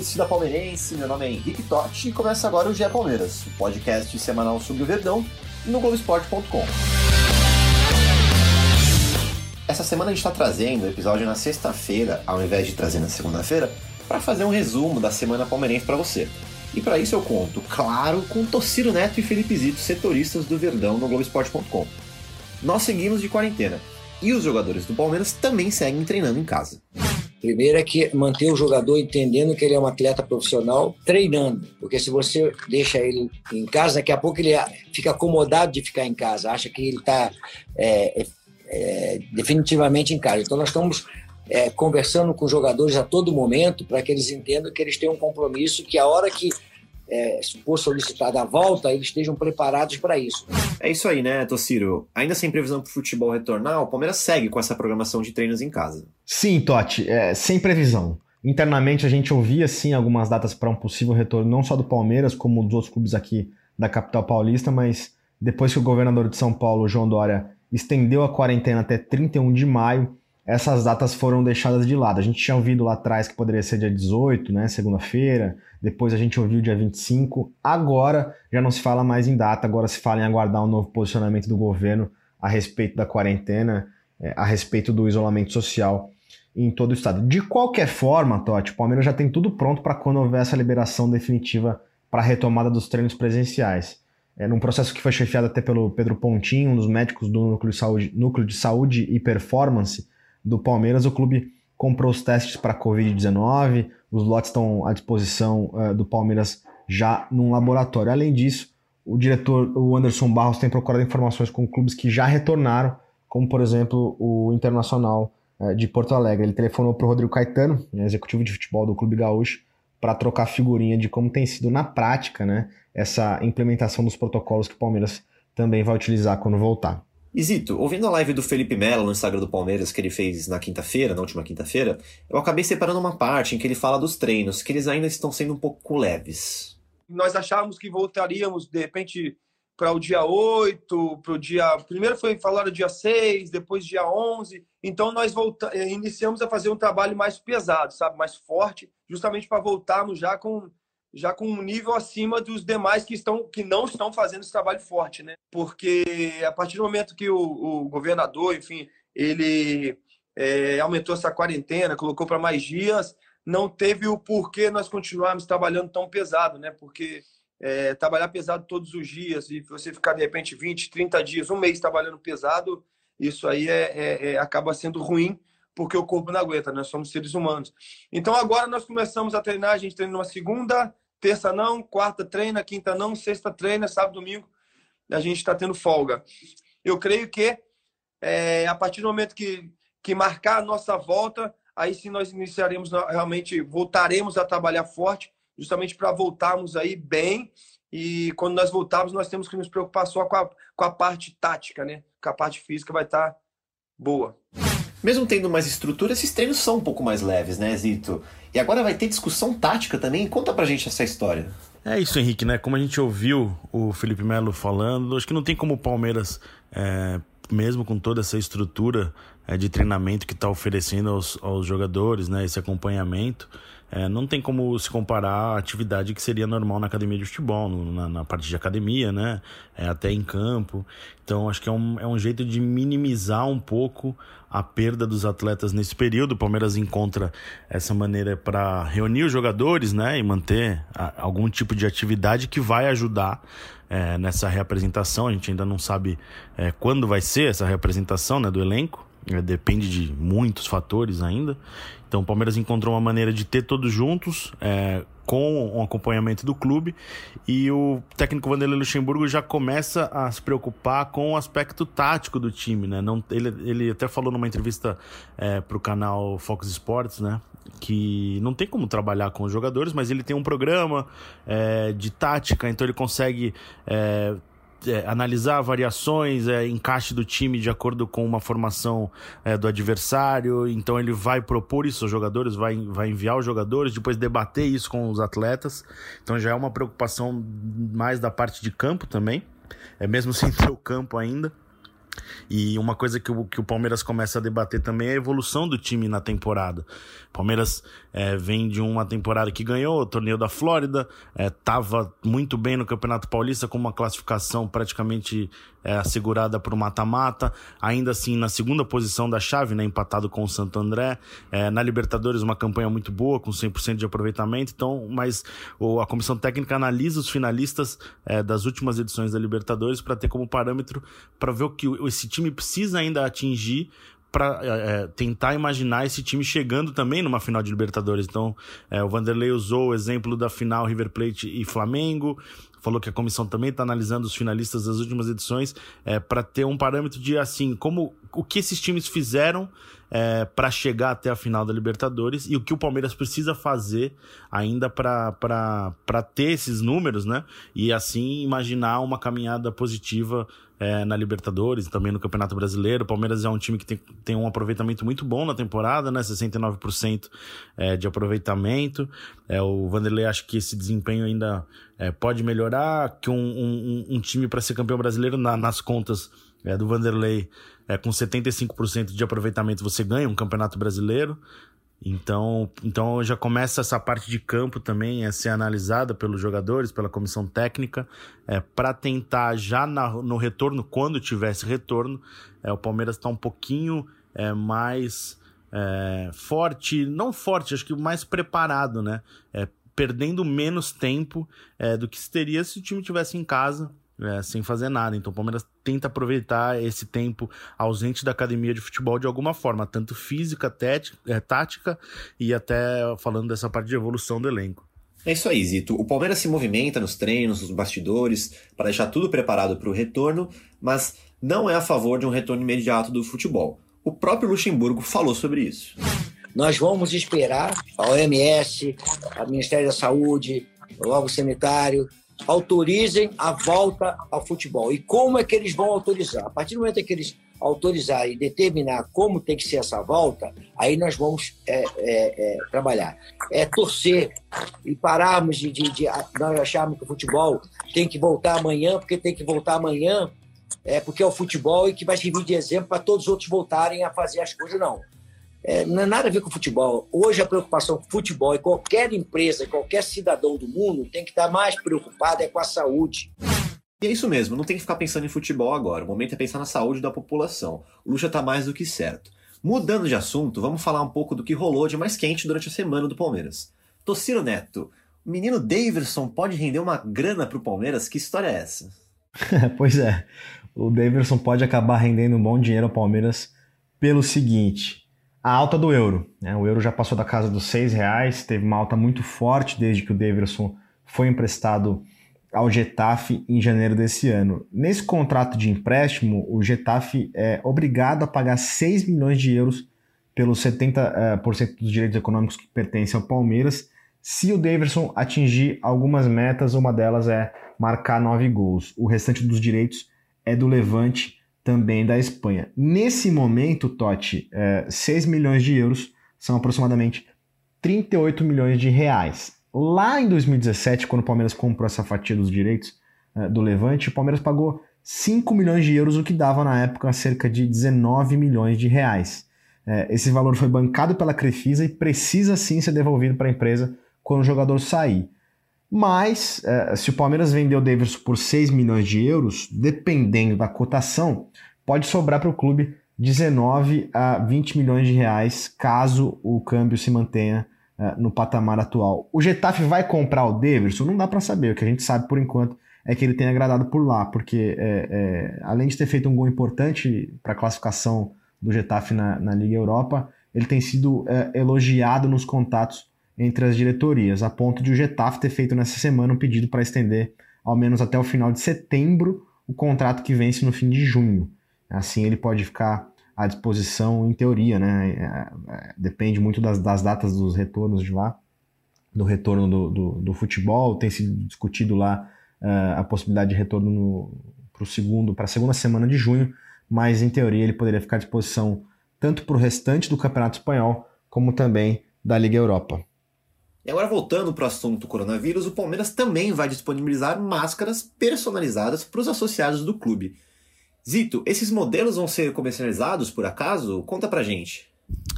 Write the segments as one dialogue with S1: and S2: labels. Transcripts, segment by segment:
S1: Torcida palmeirense, meu nome é Henrique Totti e começa agora o GE Palmeiras, o podcast semanal sobre o Verdão no Globoesporte.com. Essa semana a gente está trazendo o episódio na sexta-feira, ao invés de trazer na segunda-feira, para fazer um resumo da semana palmeirense para você. E para isso eu conto, claro, com Tociro Neto e Felipe Zito, setoristas do Verdão no Globoesporte.com. Nós seguimos de quarentena e os jogadores do Palmeiras também seguem treinando em casa.
S2: Primeiro é que manter o jogador entendendo que ele é um atleta profissional, treinando. Porque se você deixa ele em casa, daqui a pouco ele fica acomodado de ficar em casa, acha que ele está é, é, é, definitivamente em casa. Então nós estamos é, conversando com os jogadores a todo momento para que eles entendam que eles têm um compromisso, que a hora que é, for solicitada a volta, eles estejam preparados para isso.
S1: É isso aí, né, Tociro? Ainda sem previsão para o futebol retornar, o Palmeiras segue com essa programação de treinos em casa.
S3: Sim, Totti, é, sem previsão. Internamente a gente ouvia sim algumas datas para um possível retorno, não só do Palmeiras, como dos outros clubes aqui da capital paulista, mas depois que o governador de São Paulo, João Dória, estendeu a quarentena até 31 de maio, essas datas foram deixadas de lado. A gente tinha ouvido lá atrás que poderia ser dia 18, né, segunda-feira, depois a gente ouviu dia 25, agora já não se fala mais em data, agora se fala em aguardar um novo posicionamento do governo a respeito da quarentena, é, a respeito do isolamento social em todo o estado. De qualquer forma, Totti, o Palmeiras já tem tudo pronto para quando houver essa liberação definitiva para a retomada dos treinos presenciais. É, num processo que foi chefiado até pelo Pedro Pontinho, um dos médicos do Núcleo de Saúde, Núcleo de Saúde e Performance do Palmeiras, o clube comprou os testes para Covid-19, os lotes estão à disposição uh, do Palmeiras já num laboratório. Além disso, o diretor, o Anderson Barros, tem procurado informações com clubes que já retornaram, como por exemplo o Internacional uh, de Porto Alegre. Ele telefonou para o Rodrigo Caetano, né, executivo de futebol do Clube Gaúcho, para trocar figurinha de como tem sido na prática né, essa implementação dos protocolos que o Palmeiras também vai utilizar quando voltar.
S1: Isito, ouvindo a live do Felipe Melo no Instagram do Palmeiras que ele fez na quinta-feira, na última quinta-feira, eu acabei separando uma parte em que ele fala dos treinos, que eles ainda estão sendo um pouco leves.
S4: Nós achávamos que voltaríamos, de repente, para o dia 8, para o dia. Primeiro foi falar o dia 6, depois dia 11. Então nós volta... Eh, iniciamos a fazer um trabalho mais pesado, sabe? Mais forte, justamente para voltarmos já com já com um nível acima dos demais que estão que não estão fazendo esse trabalho forte, né? Porque a partir do momento que o, o governador, enfim, ele é, aumentou essa quarentena, colocou para mais dias, não teve o porquê nós continuarmos trabalhando tão pesado, né? Porque é, trabalhar pesado todos os dias e você ficar de repente 20, 30 dias, um mês trabalhando pesado, isso aí é, é, é acaba sendo ruim porque o corpo não aguenta, nós somos seres humanos. Então agora nós começamos a treinar, a gente treina uma segunda, terça não, quarta treina, quinta não, sexta treina, sábado, domingo a gente está tendo folga. Eu creio que é, a partir do momento que, que marcar a nossa volta, aí sim nós iniciaremos realmente, voltaremos a trabalhar forte, justamente para voltarmos aí bem. E quando nós voltarmos, nós temos que nos preocupar só com a, com a parte tática, né? Com a parte física vai estar tá boa.
S1: Mesmo tendo mais estrutura, esses treinos são um pouco mais leves, né, Zito? E agora vai ter discussão tática também. Conta pra gente essa história.
S5: É isso, Henrique, né? Como a gente ouviu o Felipe Melo falando, acho que não tem como o Palmeiras, é, mesmo com toda essa estrutura é, de treinamento que está oferecendo aos, aos jogadores, né? Esse acompanhamento. É, não tem como se comparar a atividade que seria normal na academia de futebol, no, na, na, parte de academia, né? É, até em campo. Então, acho que é um, é um jeito de minimizar um pouco a perda dos atletas nesse período. O Palmeiras encontra essa maneira para reunir os jogadores, né? E manter a, algum tipo de atividade que vai ajudar é, nessa reapresentação. A gente ainda não sabe é, quando vai ser essa reapresentação né, do elenco depende de muitos fatores ainda. Então o Palmeiras encontrou uma maneira de ter todos juntos, é, com o acompanhamento do clube, e o técnico Vanderlei Luxemburgo já começa a se preocupar com o aspecto tático do time. Né? Não, ele, ele até falou numa entrevista é, para o canal Fox Sports, né? que não tem como trabalhar com os jogadores, mas ele tem um programa é, de tática, então ele consegue é, analisar variações, é, encaixe do time de acordo com uma formação é, do adversário. Então ele vai propor isso aos jogadores, vai, vai enviar os jogadores, depois debater isso com os atletas. Então já é uma preocupação mais da parte de campo também, é mesmo sem ter o campo ainda. E uma coisa que o, que o Palmeiras começa a debater também é a evolução do time na temporada. O Palmeiras é, vem de uma temporada que ganhou o torneio da Flórida, estava é, muito bem no Campeonato Paulista com uma classificação praticamente é, assegurada para o mata-mata, ainda assim na segunda posição da chave, né, empatado com o Santo André. É, na Libertadores, uma campanha muito boa, com 100% de aproveitamento. Então, mas o, a comissão técnica analisa os finalistas é, das últimas edições da Libertadores para ter como parâmetro para ver o que esse time precisa ainda atingir para é, é, tentar imaginar esse time chegando também numa final de Libertadores. Então, é, o Vanderlei usou o exemplo da final River Plate e Flamengo, falou que a comissão também está analisando os finalistas das últimas edições é, para ter um parâmetro de assim como o que esses times fizeram é, para chegar até a final da Libertadores e o que o Palmeiras precisa fazer ainda para ter esses números, né? E assim imaginar uma caminhada positiva é, na Libertadores e também no Campeonato Brasileiro. O Palmeiras é um time que tem, tem um aproveitamento muito bom na temporada, né? 69% é, de aproveitamento. É, o Vanderlei acha que esse desempenho ainda é, pode melhorar, que um, um, um time para ser campeão brasileiro na, nas contas é, do Vanderlei é, com 75% de aproveitamento você ganha um campeonato brasileiro. Então, então já começa essa parte de campo também a ser analisada pelos jogadores, pela comissão técnica, é, para tentar já na, no retorno, quando tivesse retorno, é, o Palmeiras está um pouquinho é, mais é, forte, não forte, acho que mais preparado, né? É, perdendo menos tempo é, do que teria se o time tivesse em casa é, sem fazer nada. Então o Palmeiras tenta aproveitar esse tempo ausente da academia de futebol de alguma forma, tanto física, tética, é, tática e até falando dessa parte de evolução do elenco.
S1: É isso aí, Zito. O Palmeiras se movimenta nos treinos, nos bastidores, para deixar tudo preparado para o retorno, mas não é a favor de um retorno imediato do futebol. O próprio Luxemburgo falou sobre isso.
S2: Nós vamos esperar a OMS, o Ministério da Saúde, o órgão sanitário, autorizem a volta ao futebol. E como é que eles vão autorizar? A partir do momento que eles autorizar e determinar como tem que ser essa volta, aí nós vamos é, é, é, trabalhar. É torcer e pararmos de, de, de, nós acharmos que o futebol tem que voltar amanhã, porque tem que voltar amanhã, é porque é o futebol e que vai servir de exemplo para todos os outros voltarem a fazer as coisas, não é, não é nada a ver com futebol. Hoje a preocupação com futebol e qualquer empresa, qualquer cidadão do mundo tem que estar mais preocupado é com a saúde.
S1: E é isso mesmo, não tem que ficar pensando em futebol agora. O momento é pensar na saúde da população. O Lucha está mais do que certo. Mudando de assunto, vamos falar um pouco do que rolou de mais quente durante a semana do Palmeiras. Tociro Neto, o menino Daverson pode render uma grana para o Palmeiras? Que história é essa?
S3: pois é, o Daverson pode acabar rendendo um bom dinheiro ao Palmeiras pelo seguinte: a alta do euro. Né? O euro já passou da casa dos seis reais, teve uma alta muito forte desde que o Davidson foi emprestado ao Getafe em janeiro desse ano. Nesse contrato de empréstimo, o Getafe é obrigado a pagar 6 milhões de euros pelos 70% uh, dos direitos econômicos que pertencem ao Palmeiras, se o Davidson atingir algumas metas, uma delas é marcar nove gols. O restante dos direitos é do Levante também da Espanha. Nesse momento, Totti, é, 6 milhões de euros são aproximadamente 38 milhões de reais. Lá em 2017, quando o Palmeiras comprou essa fatia dos direitos é, do Levante, o Palmeiras pagou 5 milhões de euros, o que dava na época cerca de 19 milhões de reais. É, esse valor foi bancado pela Crefisa e precisa sim ser devolvido para a empresa quando o jogador sair. Mas, é, se o Palmeiras vender o Davidson por 6 milhões de euros, dependendo da cotação, pode sobrar para o clube 19 a 20 milhões de reais, caso o câmbio se mantenha é, no patamar atual. O Getafe vai comprar o Davidson? Não dá para saber. O que a gente sabe por enquanto é que ele tem agradado por lá, porque é, é, além de ter feito um gol importante para a classificação do Getafe na, na Liga Europa, ele tem sido é, elogiado nos contatos entre as diretorias, a ponto de o Getafe ter feito nessa semana um pedido para estender, ao menos até o final de setembro, o contrato que vence no fim de junho. Assim ele pode ficar à disposição, em teoria, né? É, é, depende muito das, das, datas dos retornos de lá, do retorno do, do, do futebol. Tem sido discutido lá uh, a possibilidade de retorno para o segundo, para a segunda semana de junho, mas em teoria ele poderia ficar à disposição tanto para o restante do Campeonato Espanhol, como também da Liga Europa.
S1: E agora voltando para o assunto coronavírus, o Palmeiras também vai disponibilizar máscaras personalizadas para os associados do clube. Zito, esses modelos vão ser comercializados por acaso? Conta pra gente.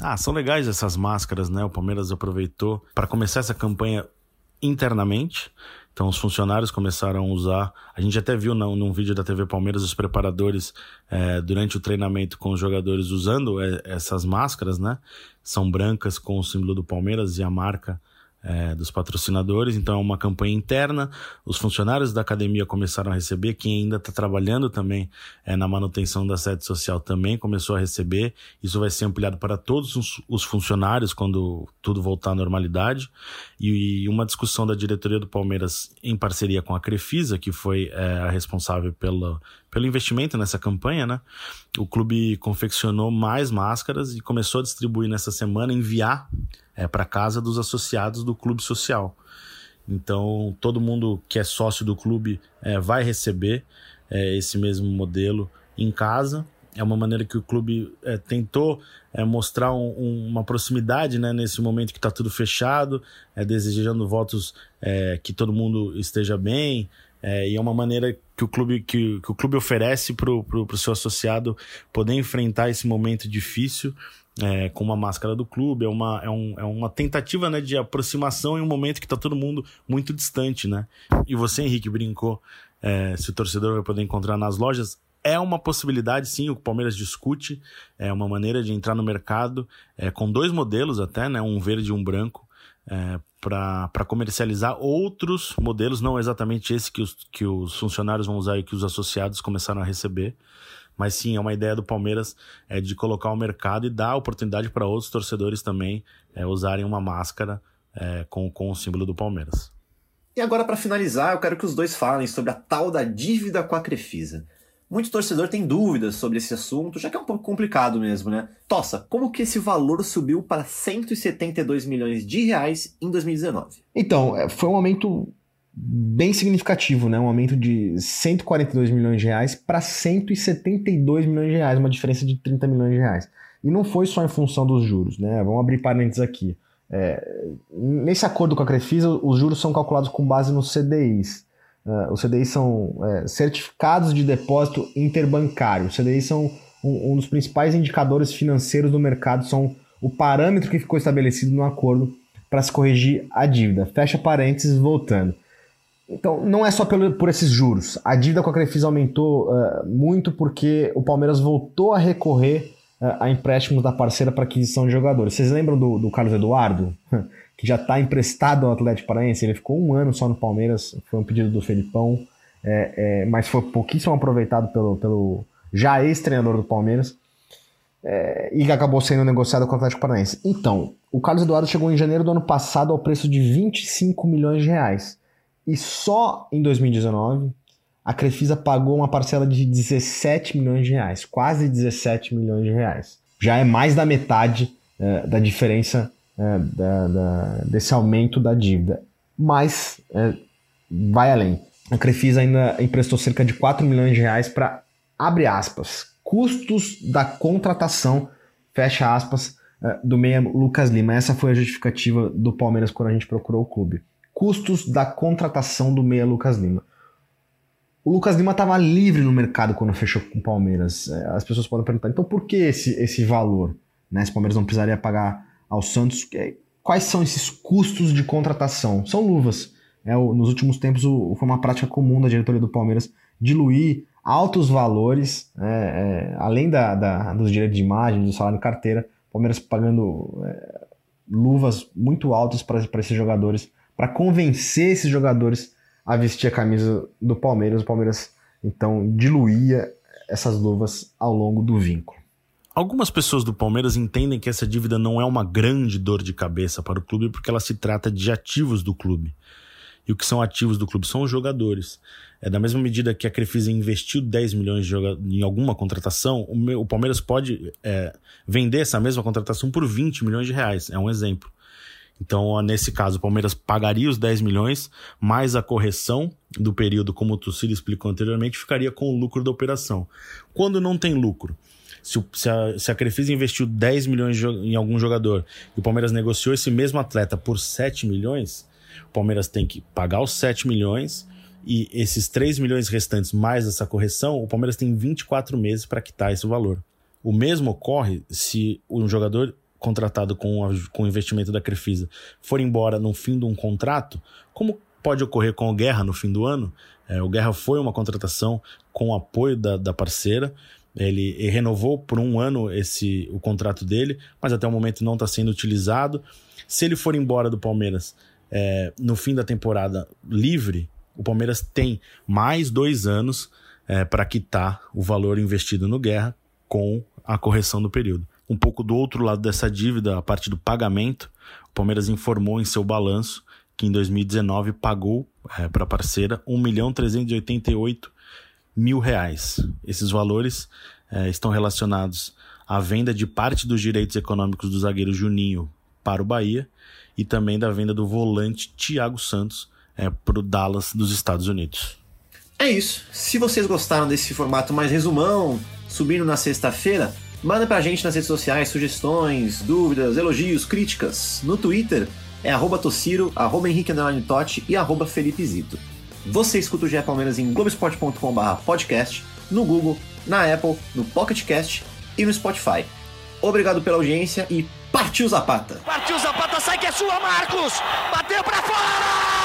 S5: Ah, são legais essas máscaras, né? O Palmeiras aproveitou para começar essa campanha internamente. Então os funcionários começaram a usar. A gente até viu num, num vídeo da TV Palmeiras os preparadores é, durante o treinamento com os jogadores usando é, essas máscaras, né? São brancas com o símbolo do Palmeiras e a marca é, dos patrocinadores, então é uma campanha interna. Os funcionários da academia começaram a receber, quem ainda está trabalhando também é, na manutenção da sede social também começou a receber. Isso vai ser ampliado para todos os, os funcionários quando tudo voltar à normalidade. E, e, uma discussão da diretoria do Palmeiras em parceria com a Crefisa, que foi é, a responsável pela, pelo investimento nessa campanha, né? O clube confeccionou mais máscaras e começou a distribuir nessa semana, enviar é, para casa dos associados do clube social. Então, todo mundo que é sócio do clube é, vai receber é, esse mesmo modelo em casa. É uma maneira que o clube é, tentou é, mostrar um, um, uma proximidade né, nesse momento que está tudo fechado, é, desejando votos é, que todo mundo esteja bem. e é uma maneira que o clube, que, que o clube oferece para o seu associado poder enfrentar esse momento difícil é, com uma máscara do clube, é uma, é, um, é uma tentativa né, de aproximação em um momento que está todo mundo muito distante, né? E você, Henrique, brincou é, se o torcedor vai poder encontrar nas lojas. É uma possibilidade, sim, o Palmeiras discute, é uma maneira de entrar no mercado é, com dois modelos até, né, um verde e um branco, é, para comercializar outros modelos, não exatamente esse que os, que os funcionários vão usar e que os associados começaram a receber, mas sim, é uma ideia do Palmeiras é, de colocar o mercado e dar oportunidade para outros torcedores também é, usarem uma máscara é, com, com o símbolo do Palmeiras.
S1: E agora, para finalizar, eu quero que os dois falem sobre a tal da dívida com a Crefisa. Muito torcedor tem dúvidas sobre esse assunto, já que é um pouco complicado mesmo, né? Tossa, como que esse valor subiu para 172 milhões de reais em 2019?
S3: Então, é, foi um aumento bem significativo, né? Um aumento de 142 milhões de reais para 172 milhões de reais, uma diferença de 30 milhões de reais. E não foi só em função dos juros, né? Vamos abrir parênteses aqui. É, nesse acordo com a Crefisa, os juros são calculados com base nos CDIs. Uh, os CDIs são é, certificados de depósito interbancário. Os CDIs são um, um dos principais indicadores financeiros do mercado, são o parâmetro que ficou estabelecido no acordo para se corrigir a dívida. Fecha parênteses, voltando. Então, não é só pelo, por esses juros. A dívida com a Crefisa aumentou uh, muito porque o Palmeiras voltou a recorrer uh, a empréstimos da parceira para aquisição de jogadores. Vocês lembram do, do Carlos Eduardo? que já está emprestado ao Atlético Paranaense. Ele ficou um ano só no Palmeiras, foi um pedido do Felipão, é, é, mas foi pouquíssimo aproveitado pelo, pelo já ex-treinador do Palmeiras. É, e acabou sendo negociado com o Atlético Paranaense. Então, o Carlos Eduardo chegou em janeiro do ano passado ao preço de 25 milhões de reais. E só em 2019 a Crefisa pagou uma parcela de 17 milhões de reais, quase 17 milhões de reais. Já é mais da metade é, da diferença é, da, da, desse aumento da dívida. Mas é, vai além. A Crefisa ainda emprestou cerca de 4 milhões de reais para, abre aspas, custos da contratação, fecha aspas, é, do meia Lucas Lima. Essa foi a justificativa do Palmeiras quando a gente procurou o clube custos da contratação do meia Lucas Lima. O Lucas Lima estava livre no mercado quando fechou com o Palmeiras. É, as pessoas podem perguntar, então por que esse, esse valor? Né? Se o Palmeiras não precisaria pagar ao Santos, é, quais são esses custos de contratação? São luvas. É, nos últimos tempos o, foi uma prática comum da diretoria do Palmeiras diluir altos valores, é, é, além da, da, dos direitos de imagem, do salário de carteira, Palmeiras pagando é, luvas muito altas para esses jogadores para convencer esses jogadores a vestir a camisa do Palmeiras. O Palmeiras então diluía essas luvas ao longo do vínculo.
S5: Algumas pessoas do Palmeiras entendem que essa dívida não é uma grande dor de cabeça para o clube porque ela se trata de ativos do clube. E o que são ativos do clube são os jogadores. É da mesma medida que a Crefisa investiu 10 milhões em alguma contratação, o, Palmeiras pode é, vender essa mesma contratação por 20 milhões de reais. É um exemplo. Então, nesse caso, o Palmeiras pagaria os 10 milhões, mais a correção do período, como o Tucílio explicou anteriormente, ficaria com o lucro da operação. Quando não tem lucro, se, se, a, se a Crefisa investiu 10 milhões em algum jogador e o Palmeiras negociou esse mesmo atleta por 7 milhões, o Palmeiras tem que pagar os 7 milhões e esses 3 milhões restantes mais essa correção, o Palmeiras tem 24 meses para quitar esse valor. O mesmo ocorre se um jogador contratado com, a, com o investimento da Crefisa for embora no fim de um contrato, como pode ocorrer com o Guerra no fim do ano. É, o Guerra foi uma contratação com o apoio da, da parceira. Ele, renovou por um ano esse o contrato dele, mas até o momento não está sendo utilizado. Se ele for embora do Palmeiras é, no fim da temporada livre, o Palmeiras tem mais dois anos é, para quitar o valor investido no Guerra com a correção do período. Um pouco do outro lado dessa dívida, a parte do pagamento, o Palmeiras informou em seu balanço que em 2019 pagou é, para a parceira 1 milhão 388 mil reais. Esses valores é, estão relacionados à venda de parte dos direitos econômicos do zagueiro Juninho para o Bahia e também da venda do volante Thiago Santos é, para o Dallas dos Estados Unidos.
S1: É isso. Se vocês gostaram desse formato mais resumão, subindo na sexta-feira, manda pra gente nas redes sociais sugestões, dúvidas, elogios, críticas. No Twitter é arroba Tossiro, arroba Henrique Totti e arroba Felipe Zito. Você escuta o GE Palmeiras em globesport.com.br podcast, no Google, na Apple, no Pocket Cast e no Spotify. Obrigado pela audiência e partiu Zapata!
S6: Partiu Zapata, sai que é sua, Marcos! Bateu pra fora!